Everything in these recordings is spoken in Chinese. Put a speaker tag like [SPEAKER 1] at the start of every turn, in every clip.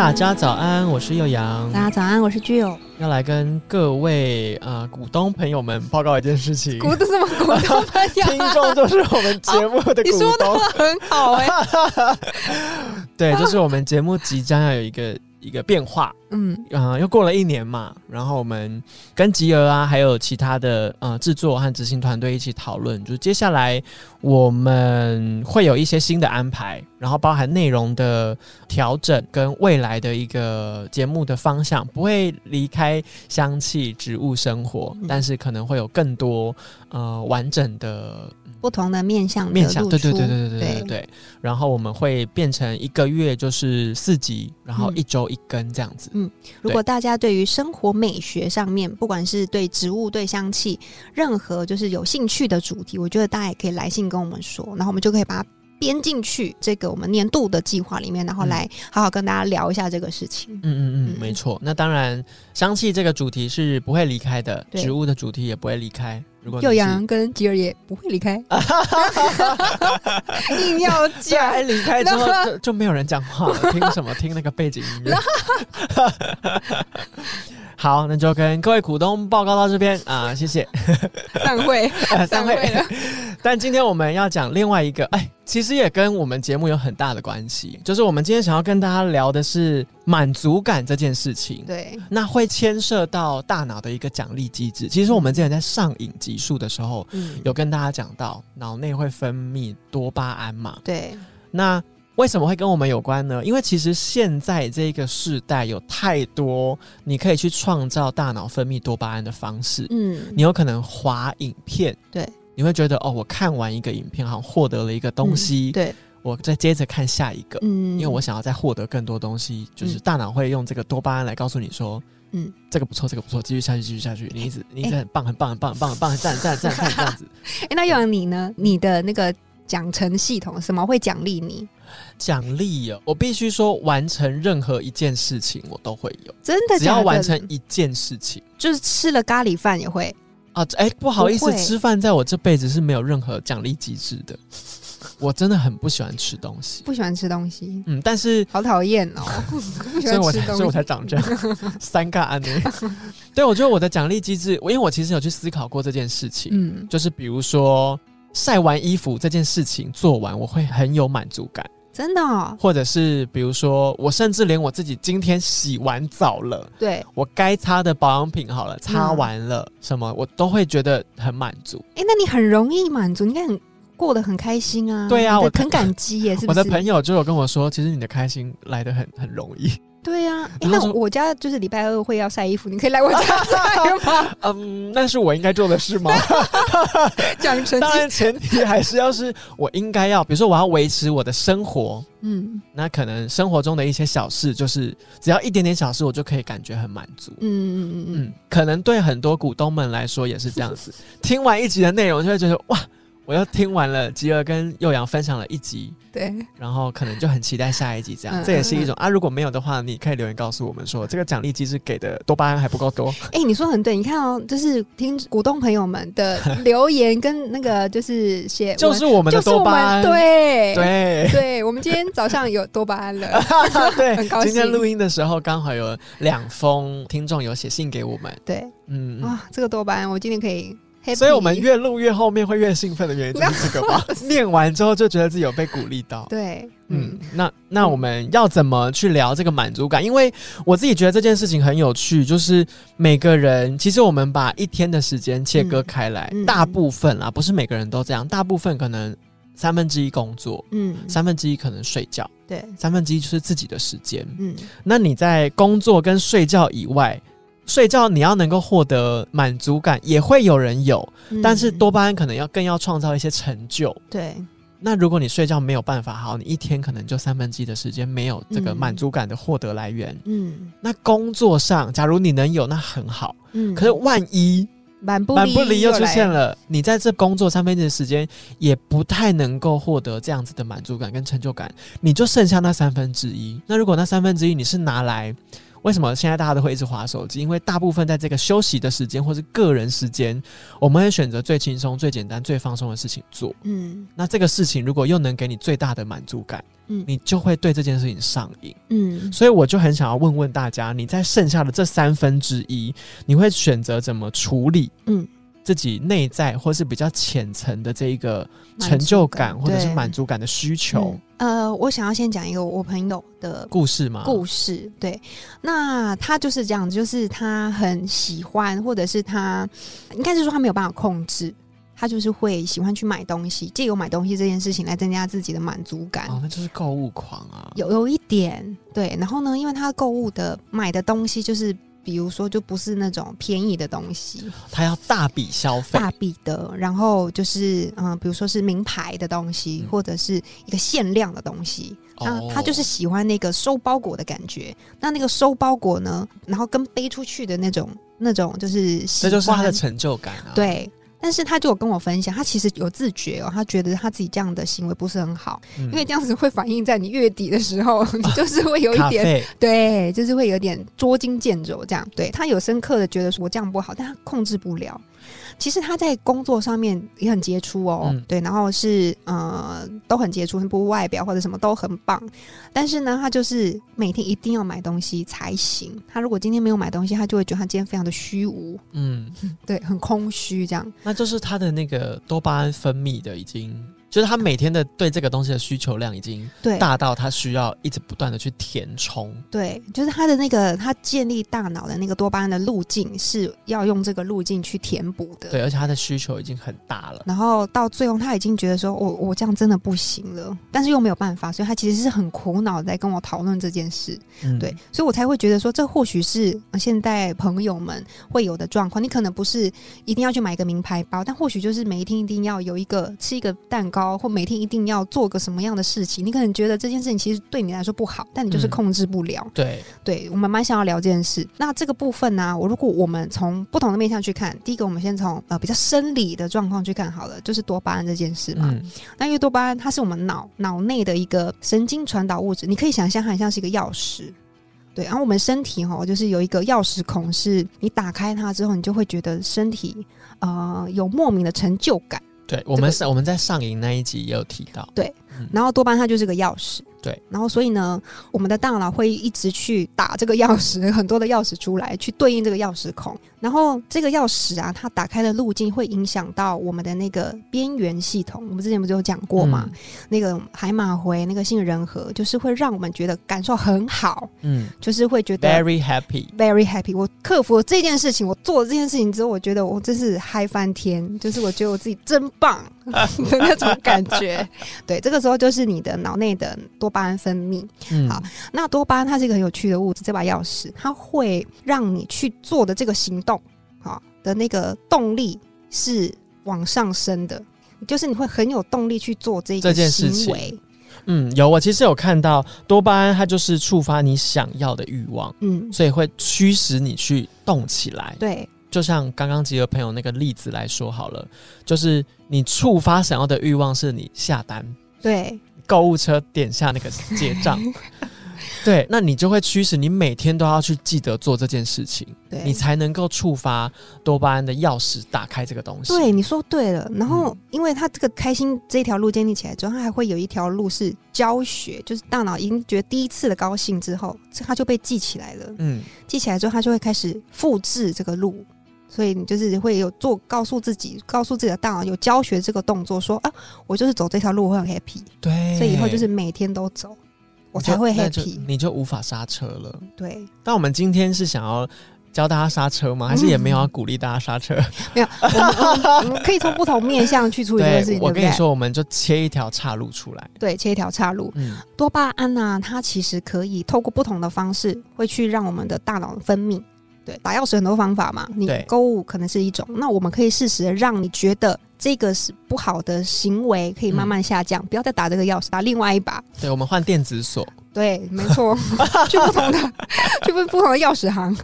[SPEAKER 1] 大家早安，我是幼阳。
[SPEAKER 2] 大家早安，我是具友。
[SPEAKER 1] 要来跟各位呃股东朋友们报告一件事情。
[SPEAKER 2] 股东什么股东朋友？
[SPEAKER 1] 听众就是我们节目的 股东。你
[SPEAKER 2] 说的很好哎。
[SPEAKER 1] 对，就是我们节目即将要有一个。一个变化，嗯啊，又过了一年嘛，然后我们跟吉儿啊，还有其他的呃制作和执行团队一起讨论，就是接下来我们会有一些新的安排，然后包含内容的调整跟未来的一个节目的方向，不会离开香气植物生活，但是可能会有更多呃完整的。
[SPEAKER 2] 不同的面向，
[SPEAKER 1] 面向，对对对对对对对对。然后我们会变成一个月就是四集，然后一周一根这样子。嗯，
[SPEAKER 2] 如果大家对于生活美学上面，不管是对植物、对香气，任何就是有兴趣的主题，我觉得大家也可以来信跟我们说，然后我们就可以把它。编进去这个我们年度的计划里面，然后来好好跟大家聊一下这个事情。
[SPEAKER 1] 嗯嗯嗯，没错。那当然，香气这个主题是不会离开的，植物的主题也不会离开。
[SPEAKER 2] 如果幼阳跟吉尔也不会离开，硬要讲
[SPEAKER 1] 离开之后就就没有人讲话了，听什么？听那个背景音乐。好，那就跟各位股东报告到这边啊，谢谢。
[SPEAKER 2] 散会，
[SPEAKER 1] 散会了。但今天我们要讲另外一个，哎，其实也跟我们节目有很大的关系，就是我们今天想要跟大家聊的是满足感这件事情。
[SPEAKER 2] 对，
[SPEAKER 1] 那会牵涉到大脑的一个奖励机制。其实我们之前在上瘾集数的时候，有跟大家讲到，脑内会分泌多巴胺嘛？
[SPEAKER 2] 对，
[SPEAKER 1] 那。为什么会跟我们有关呢？因为其实现在这个时代有太多你可以去创造大脑分泌多巴胺的方式。嗯，你有可能滑影片，
[SPEAKER 2] 对，
[SPEAKER 1] 你会觉得哦，我看完一个影片，好像获得了一个东西，
[SPEAKER 2] 对，
[SPEAKER 1] 我再接着看下一个，嗯，因为我想要再获得更多东西，就是大脑会用这个多巴胺来告诉你说，嗯，这个不错，这个不错，继续下去，继续下去，你一直你一直很棒，很棒，很棒，很棒，很棒，赞赞赞赞这样子。
[SPEAKER 2] 哎，那有你呢？你的那个奖惩系统什么会奖励你？
[SPEAKER 1] 奖励哦，我必须说，完成任何一件事情，我都会有。
[SPEAKER 2] 真的，
[SPEAKER 1] 只要完成一件事情，
[SPEAKER 2] 就是吃了咖喱饭也会
[SPEAKER 1] 啊。哎，不好意思，吃饭在我这辈子是没有任何奖励机制的。我真的很不喜欢吃东西，
[SPEAKER 2] 不喜欢吃东西。
[SPEAKER 1] 嗯，但是
[SPEAKER 2] 好讨厌哦，
[SPEAKER 1] 所以我才所以我才长这样，三个安内。对，我觉得我的奖励机制，我因为我其实有去思考过这件事情。嗯，就是比如说晒完衣服这件事情做完，我会很有满足感。
[SPEAKER 2] 真的，
[SPEAKER 1] 或者是比如说，我甚至连我自己今天洗完澡了，
[SPEAKER 2] 对
[SPEAKER 1] 我该擦的保养品好了，擦完了什么，我都会觉得很满足。
[SPEAKER 2] 哎，那你很容易满足，你看过得很开心啊。
[SPEAKER 1] 对啊，
[SPEAKER 2] 我很感激耶。是我
[SPEAKER 1] 的朋友就有跟我说，其实你的开心来的很很容易。
[SPEAKER 2] 对呀，那我家就是礼拜二会要晒衣服，你可以来我家 晒吗？
[SPEAKER 1] 嗯，那是我应该做的事吗？
[SPEAKER 2] 讲成
[SPEAKER 1] 当然前提还是要是我应该要，比如说我要维持我的生活，嗯，那可能生活中的一些小事，就是只要一点点小事，我就可以感觉很满足。嗯嗯嗯嗯，可能对很多股东们来说也是这样子。听完一集的内容，就会觉得哇。我又听完了吉儿跟幼阳分享了一集，
[SPEAKER 2] 对，
[SPEAKER 1] 然后可能就很期待下一集，这样这也是一种啊。如果没有的话，你可以留言告诉我们说，这个奖励机制给的多巴胺还不够多。
[SPEAKER 2] 哎，你说很对，你看哦，就是听股东朋友们的留言跟那个就是写，
[SPEAKER 1] 就是我们的多巴胺，
[SPEAKER 2] 对
[SPEAKER 1] 对
[SPEAKER 2] 对，我们今天早上有多巴胺了，
[SPEAKER 1] 对，
[SPEAKER 2] 很高
[SPEAKER 1] 兴。今天录音的时候刚好有两封听众有写信给我们，
[SPEAKER 2] 对，嗯啊，这个多巴胺我今天可以。
[SPEAKER 1] 所以，我们越录越后面会越兴奋的原因就是这个吧。念完之后就觉得自己有被鼓励到。
[SPEAKER 2] 对，嗯，
[SPEAKER 1] 那那我们要怎么去聊这个满足感？因为我自己觉得这件事情很有趣，就是每个人其实我们把一天的时间切割开来，大部分啊，不是每个人都这样，大部分可能三分之一工作，嗯，三分之一可能睡觉，
[SPEAKER 2] 对，
[SPEAKER 1] 三分之一就是自己的时间，嗯，那你在工作跟睡觉以外。睡觉你要能够获得满足感，也会有人有，但是多巴胺可能要更要创造一些成就。
[SPEAKER 2] 对，
[SPEAKER 1] 那如果你睡觉没有办法好，你一天可能就三分之一的时间没有这个满足感的获得来源。嗯，那工作上，假如你能有，那很好。嗯，可是万一
[SPEAKER 2] 满不
[SPEAKER 1] 满不离又出现
[SPEAKER 2] 了。
[SPEAKER 1] 了。你在这工作三分之一的时间，也不太能够获得这样子的满足感跟成就感，你就剩下那三分之一。那如果那三分之一你是拿来，为什么现在大家都会一直划手机？因为大部分在这个休息的时间或是个人时间，我们会选择最轻松、最简单、最放松的事情做。嗯，那这个事情如果又能给你最大的满足感，嗯，你就会对这件事情上瘾。嗯，所以我就很想要问问大家，你在剩下的这三分之一，你会选择怎么处理？嗯。自己内在或是比较浅层的这一个成就感或者是满足感的需求。
[SPEAKER 2] 呃，我想要先讲一个我朋友的
[SPEAKER 1] 故事嘛。
[SPEAKER 2] 故事对，那他就是这样，就是他很喜欢，或者是他应该是说他没有办法控制，他就是会喜欢去买东西，借由买东西这件事情来增加自己的满足感。
[SPEAKER 1] 哦，那就是购物狂啊，
[SPEAKER 2] 有有一点对。然后呢，因为他购物的买的东西就是。比如说，就不是那种便宜的东西，
[SPEAKER 1] 他要大笔消费，
[SPEAKER 2] 大笔的。然后就是，嗯，比如说是名牌的东西，或者是一个限量的东西。他他就是喜欢那个收包裹的感觉。那那个收包裹呢，然后跟背出去的那种那种，就是
[SPEAKER 1] 这就是他的成就感啊。
[SPEAKER 2] 对。但是他就有跟我分享，他其实有自觉哦，他觉得他自己这样的行为不是很好，因为这样子会反映在你月底的时候，你 就是会有一点，对，就是会有点捉襟见肘这样。对他有深刻的觉得说我这样不好，但他控制不了。其实他在工作上面也很杰出哦，对，然后是呃都很杰出，不外表或者什么都很棒。但是呢，他就是每天一定要买东西才行。他如果今天没有买东西，他就会觉得他今天非常的虚无，嗯，对，很空虚这样。
[SPEAKER 1] 那就是他的那个多巴胺分泌的已经。就是他每天的对这个东西的需求量已经大到他需要一直不断的去填充。
[SPEAKER 2] 对，就是他的那个他建立大脑的那个多巴胺的路径是要用这个路径去填补的。
[SPEAKER 1] 对，而且他的需求已经很大了。
[SPEAKER 2] 然后到最后他已经觉得说，我我这样真的不行了，但是又没有办法，所以他其实是很苦恼在跟我讨论这件事。嗯对，所以我才会觉得说，这或许是现在朋友们会有的状况。你可能不是一定要去买一个名牌包，但或许就是每一天一定要有一个吃一个蛋糕。或每天一定要做个什么样的事情，你可能觉得这件事情其实对你来说不好，但你就是控制不了。
[SPEAKER 1] 对，
[SPEAKER 2] 对我们蛮想要聊这件事。那这个部分呢，我如果我们从不同的面向去看，第一个我们先从呃比较生理的状况去看好了，就是多巴胺这件事嘛。那因为多巴胺它是我们脑脑内的一个神经传导物质，你可以想象它很像是一个钥匙。对，然后我们身体哈，就是有一个钥匙孔，是你打开它之后，你就会觉得身体呃有莫名的成就感。
[SPEAKER 1] 对，我们上我们在上影那一集也有提到。
[SPEAKER 2] 对，然后多巴胺它就是个钥匙。
[SPEAKER 1] 对，
[SPEAKER 2] 然后所以呢，我们的大脑会一直去打这个钥匙，很多的钥匙出来，去对应这个钥匙孔。然后这个钥匙啊，它打开的路径会影响到我们的那个边缘系统。我们之前不是有讲过吗？那个海马回，那个杏仁核，就是会让我们觉得感受很好。嗯，就是会觉得
[SPEAKER 1] very happy，very
[SPEAKER 2] happy。我克服了这件事情，我做了这件事情之后，我觉得我真是嗨翻天，就是我觉得我自己真棒的那种感觉。对，这个时候就是你的脑内的多。巴胺分泌，好，那多巴胺它是一个很有趣的物质，这把钥匙它会让你去做的这个行动，好，的那个动力是往上升的，就是你会很有动力去做这
[SPEAKER 1] 这件
[SPEAKER 2] 事情。
[SPEAKER 1] 嗯，有，我其实有看到多巴胺，它就是触发你想要的欲望，嗯，所以会驱使你去动起来。
[SPEAKER 2] 对，
[SPEAKER 1] 就像刚刚几个朋友那个例子来说好了，就是你触发想要的欲望是你下单，
[SPEAKER 2] 对。
[SPEAKER 1] 购物车点下那个结账，对，那你就会驱使你每天都要去记得做这件事情，
[SPEAKER 2] 对
[SPEAKER 1] 你才能够触发多巴胺的钥匙，打开这个东西。
[SPEAKER 2] 对，你说对了。然后，因为他这个开心这条路建立起来之后，他还会有一条路是教学，就是大脑已经觉得第一次的高兴之后，他就被记起来了。嗯，记起来之后，他就会开始复制这个路。所以你就是会有做告诉自己，告诉自己的大脑有教学这个动作，说啊，我就是走这条路会很 happy，
[SPEAKER 1] 对，
[SPEAKER 2] 所以以后就是每天都走，我才会 happy，
[SPEAKER 1] 你就无法刹车了。
[SPEAKER 2] 对，
[SPEAKER 1] 但我们今天是想要教大家刹车吗？还是也没有要鼓励大家刹车？
[SPEAKER 2] 没有，我们可以从不同面向去处理 这件事情。
[SPEAKER 1] 我跟你说，我们就切一条岔路出来，
[SPEAKER 2] 对，切一条岔路。嗯，多巴胺呢，它其实可以透过不同的方式，会去让我们的大脑分泌。对，打钥匙很多方法嘛，你购物可能是一种。那我们可以适时的让你觉得这个是不好的行为，可以慢慢下降，不要再打这个钥匙，打另外一把。
[SPEAKER 1] 对，我们换电子锁。
[SPEAKER 2] 对，没错，去不同的 去不不同的钥匙行。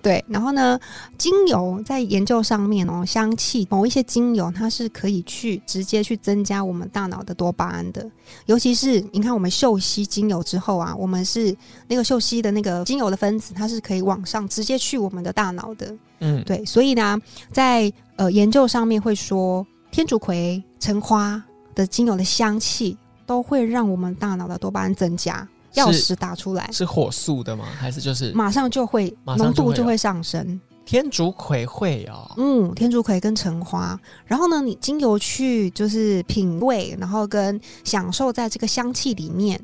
[SPEAKER 2] 对，然后呢，精油在研究上面哦，香气某一些精油它是可以去直接去增加我们大脑的多巴胺的，尤其是你看我们嗅吸精油之后啊，我们是那个嗅吸的那个精油的分子，它是可以往上直接去我们的大脑的。嗯，对，所以呢，在呃研究上面会说，天竺葵、橙花的精油的香气都会让我们大脑的多巴胺增加。钥匙打出来。
[SPEAKER 1] 是火速的吗？还是就是
[SPEAKER 2] 马上就会浓度就会上升？
[SPEAKER 1] 天竺葵会哦，
[SPEAKER 2] 嗯，天竺葵跟橙花，然后呢，你精油去就是品味，然后跟享受在这个香气里面，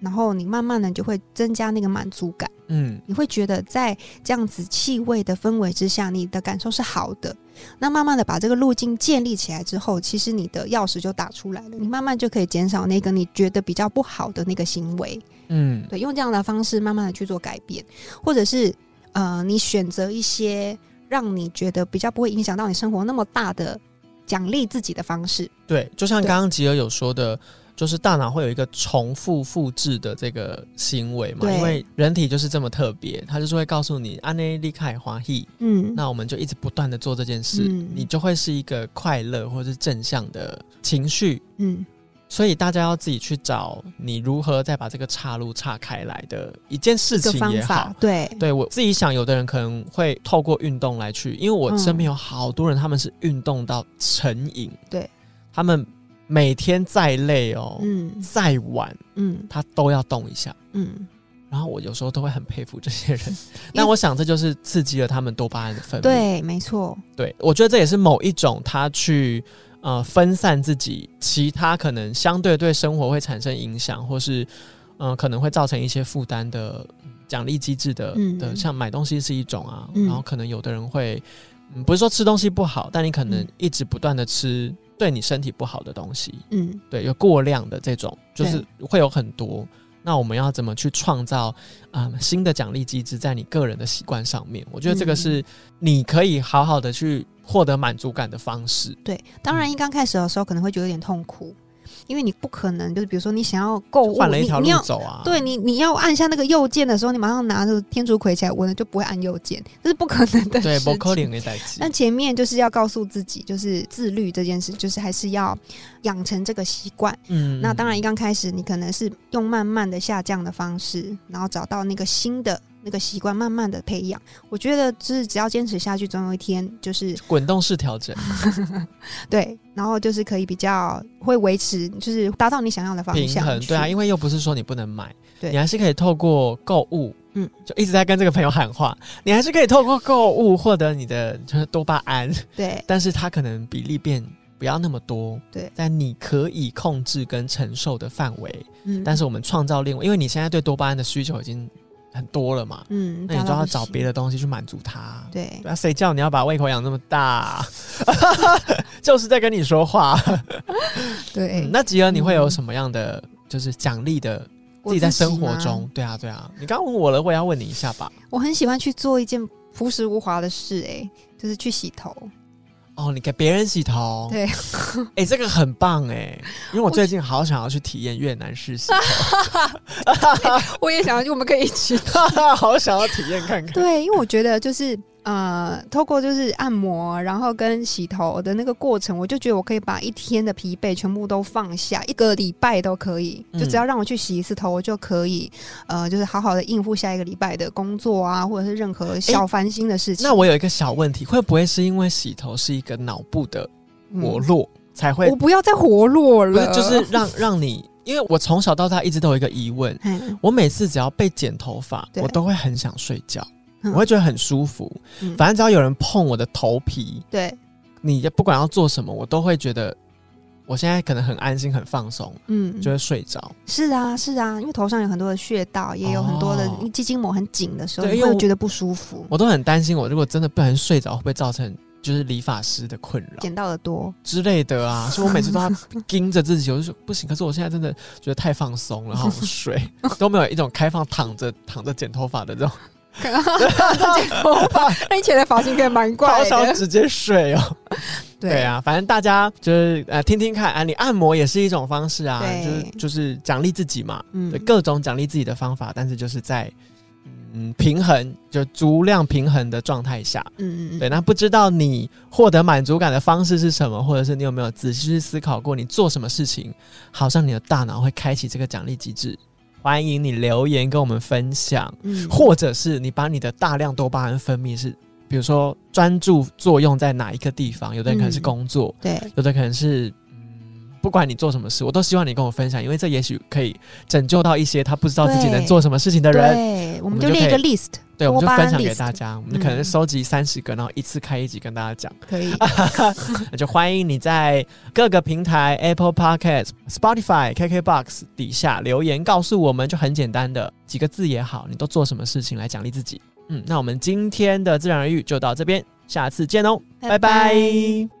[SPEAKER 2] 然后你慢慢的就会增加那个满足感。嗯，你会觉得在这样子气味的氛围之下，你的感受是好的。那慢慢的把这个路径建立起来之后，其实你的钥匙就打出来了。你慢慢就可以减少那个你觉得比较不好的那个行为。嗯，对，用这样的方式慢慢的去做改变，或者是呃，你选择一些让你觉得比较不会影响到你生活那么大的奖励自己的方式。
[SPEAKER 1] 对，就像刚刚吉尔有说的。就是大脑会有一个重复复制的这个行为嘛，因为人体就是这么特别，它就是会告诉你安内利凯华希，嗯，那我们就一直不断的做这件事，你就会是一个快乐或者是正向的情绪，嗯，所以大家要自己去找你如何再把这个岔路岔开来的一件事情也好，
[SPEAKER 2] 对，
[SPEAKER 1] 对我自己想，有的人可能会透过运动来去，因为我身边有好多人，他们是运动到成瘾，
[SPEAKER 2] 对。
[SPEAKER 1] 他们。每天再累哦，嗯，再晚，嗯，他都要动一下，嗯，然后我有时候都会很佩服这些人，但我想这就是刺激了他们多巴胺的分泌，
[SPEAKER 2] 对，没错，
[SPEAKER 1] 对，我觉得这也是某一种他去呃分散自己其他可能相对对生活会产生影响，或是嗯可能会造成一些负担的奖励机制的的，像买东西是一种啊，然后可能有的人会，不是说吃东西不好，但你可能一直不断的吃。对你身体不好的东西，嗯，对，有过量的这种，就是会有很多。那我们要怎么去创造啊新的奖励机制在你个人的习惯上面？我觉得这个是你可以好好的去获得满足感的方式。
[SPEAKER 2] 对，当然一刚开始的时候可能会觉得有点痛苦。因为你不可能，就是比如说你想要购物，
[SPEAKER 1] 换了一条路走啊。
[SPEAKER 2] 对你，你要按下那个右键的时候，你马上拿着天竺葵起来闻了，就不会按右键，这是不可能的。
[SPEAKER 1] 对，
[SPEAKER 2] 不
[SPEAKER 1] 可能的代志。
[SPEAKER 2] 那前面就是要告诉自己，就是自律这件事，就是还是要养成这个习惯。嗯，那当然一刚开始，你可能是用慢慢的下降的方式，然后找到那个新的。那个习惯慢慢的培养，我觉得就是只要坚持下去，总有一天就是
[SPEAKER 1] 滚动式调整，
[SPEAKER 2] 对，然后就是可以比较会维持，就是达到你想要的方向。
[SPEAKER 1] 平衡，对啊，因为又不是说你不能买，对你还是可以透过购物，嗯，就一直在跟这个朋友喊话，你还是可以透过购物获得你的就是多巴胺，
[SPEAKER 2] 对，
[SPEAKER 1] 但是它可能比例变不要那么多，
[SPEAKER 2] 对，
[SPEAKER 1] 在你可以控制跟承受的范围，嗯，但是我们创造另外，因为你现在对多巴胺的需求已经。很多了嘛，嗯，那你就要找别的东西去满足他。
[SPEAKER 2] 对，
[SPEAKER 1] 那谁叫你要把胃口养那么大？就是在跟你说话。
[SPEAKER 2] 对，
[SPEAKER 1] 那吉儿，你会有什么样的就是奖励的？自己在生活中，对啊，对啊。你刚问我了，我也要问你一下吧。
[SPEAKER 2] 我很喜欢去做一件朴实无华的事，哎，就是去洗头。
[SPEAKER 1] 哦，你给别人洗头，
[SPEAKER 2] 对，
[SPEAKER 1] 哎，这个很棒哎，因为我最近好想要去体验越南式洗头，
[SPEAKER 2] 我也想要，我们可以一起，
[SPEAKER 1] 好想要体验看看。
[SPEAKER 2] 对，因为我觉得就是。呃，透过就是按摩，然后跟洗头的那个过程，我就觉得我可以把一天的疲惫全部都放下，一个礼拜都可以，就只要让我去洗一次头，我就可以，呃，就是好好的应付下一个礼拜的工作啊，或者是任何小烦心的事情。
[SPEAKER 1] 那我有一个小问题，会不会是因为洗头是一个脑部的活络才会？
[SPEAKER 2] 我不要再活络了，
[SPEAKER 1] 就是让让你，因为我从小到大一直都有一个疑问，我每次只要被剪头发，我都会很想睡觉。我会觉得很舒服，反正只要有人碰我的头皮，
[SPEAKER 2] 对，
[SPEAKER 1] 你不管要做什么，我都会觉得我现在可能很安心、很放松，嗯，就会睡着。
[SPEAKER 2] 是啊，是啊，因为头上有很多的穴道，也有很多的肌筋膜很紧的时候，你会觉得不舒服。
[SPEAKER 1] 我都很担心，我如果真的不小心睡着，会不会造成就是理发师的困扰？
[SPEAKER 2] 剪到的多
[SPEAKER 1] 之类的啊，所以我每次都要盯着自己，我就说不行。可是我现在真的觉得太放松了，然后睡 都没有一种开放躺着躺着剪头发的这种。
[SPEAKER 2] 头发，那你剪的发型可以蛮怪的，
[SPEAKER 1] 直接睡哦。对啊，反正大家就是呃听听看啊，你按摩也是一种方式啊，就是就是奖励自己嘛，嗯，各种奖励自己的方法，但是就是在嗯平衡就足量平衡的状态下，嗯嗯。对，那不知道你获得满足感的方式是什么，或者是你有没有仔细去思考过，你做什么事情，好像你的大脑会开启这个奖励机制？欢迎你留言跟我们分享，嗯，或者是你把你的大量多巴胺分泌是。比如说专注作用在哪一个地方？有的人可能是工作，
[SPEAKER 2] 对；
[SPEAKER 1] 有的可能是嗯，不管你做什么事，我都希望你跟我分享，因为这也许可以拯救到一些他不知道自己能做什么事情的人。
[SPEAKER 2] 对，我们就列一个 list，
[SPEAKER 1] 对，我们就分享给大家。我们可能收集三十个，然后一次开一集跟大家讲。
[SPEAKER 2] 可以，
[SPEAKER 1] 那就欢迎你在各个平台 Apple Podcast、Spotify、KKBox 底下留言告诉我们，就很简单的几个字也好，你都做什么事情来奖励自己。嗯，那我们今天的自然而愈就到这边，下次见哦，拜拜。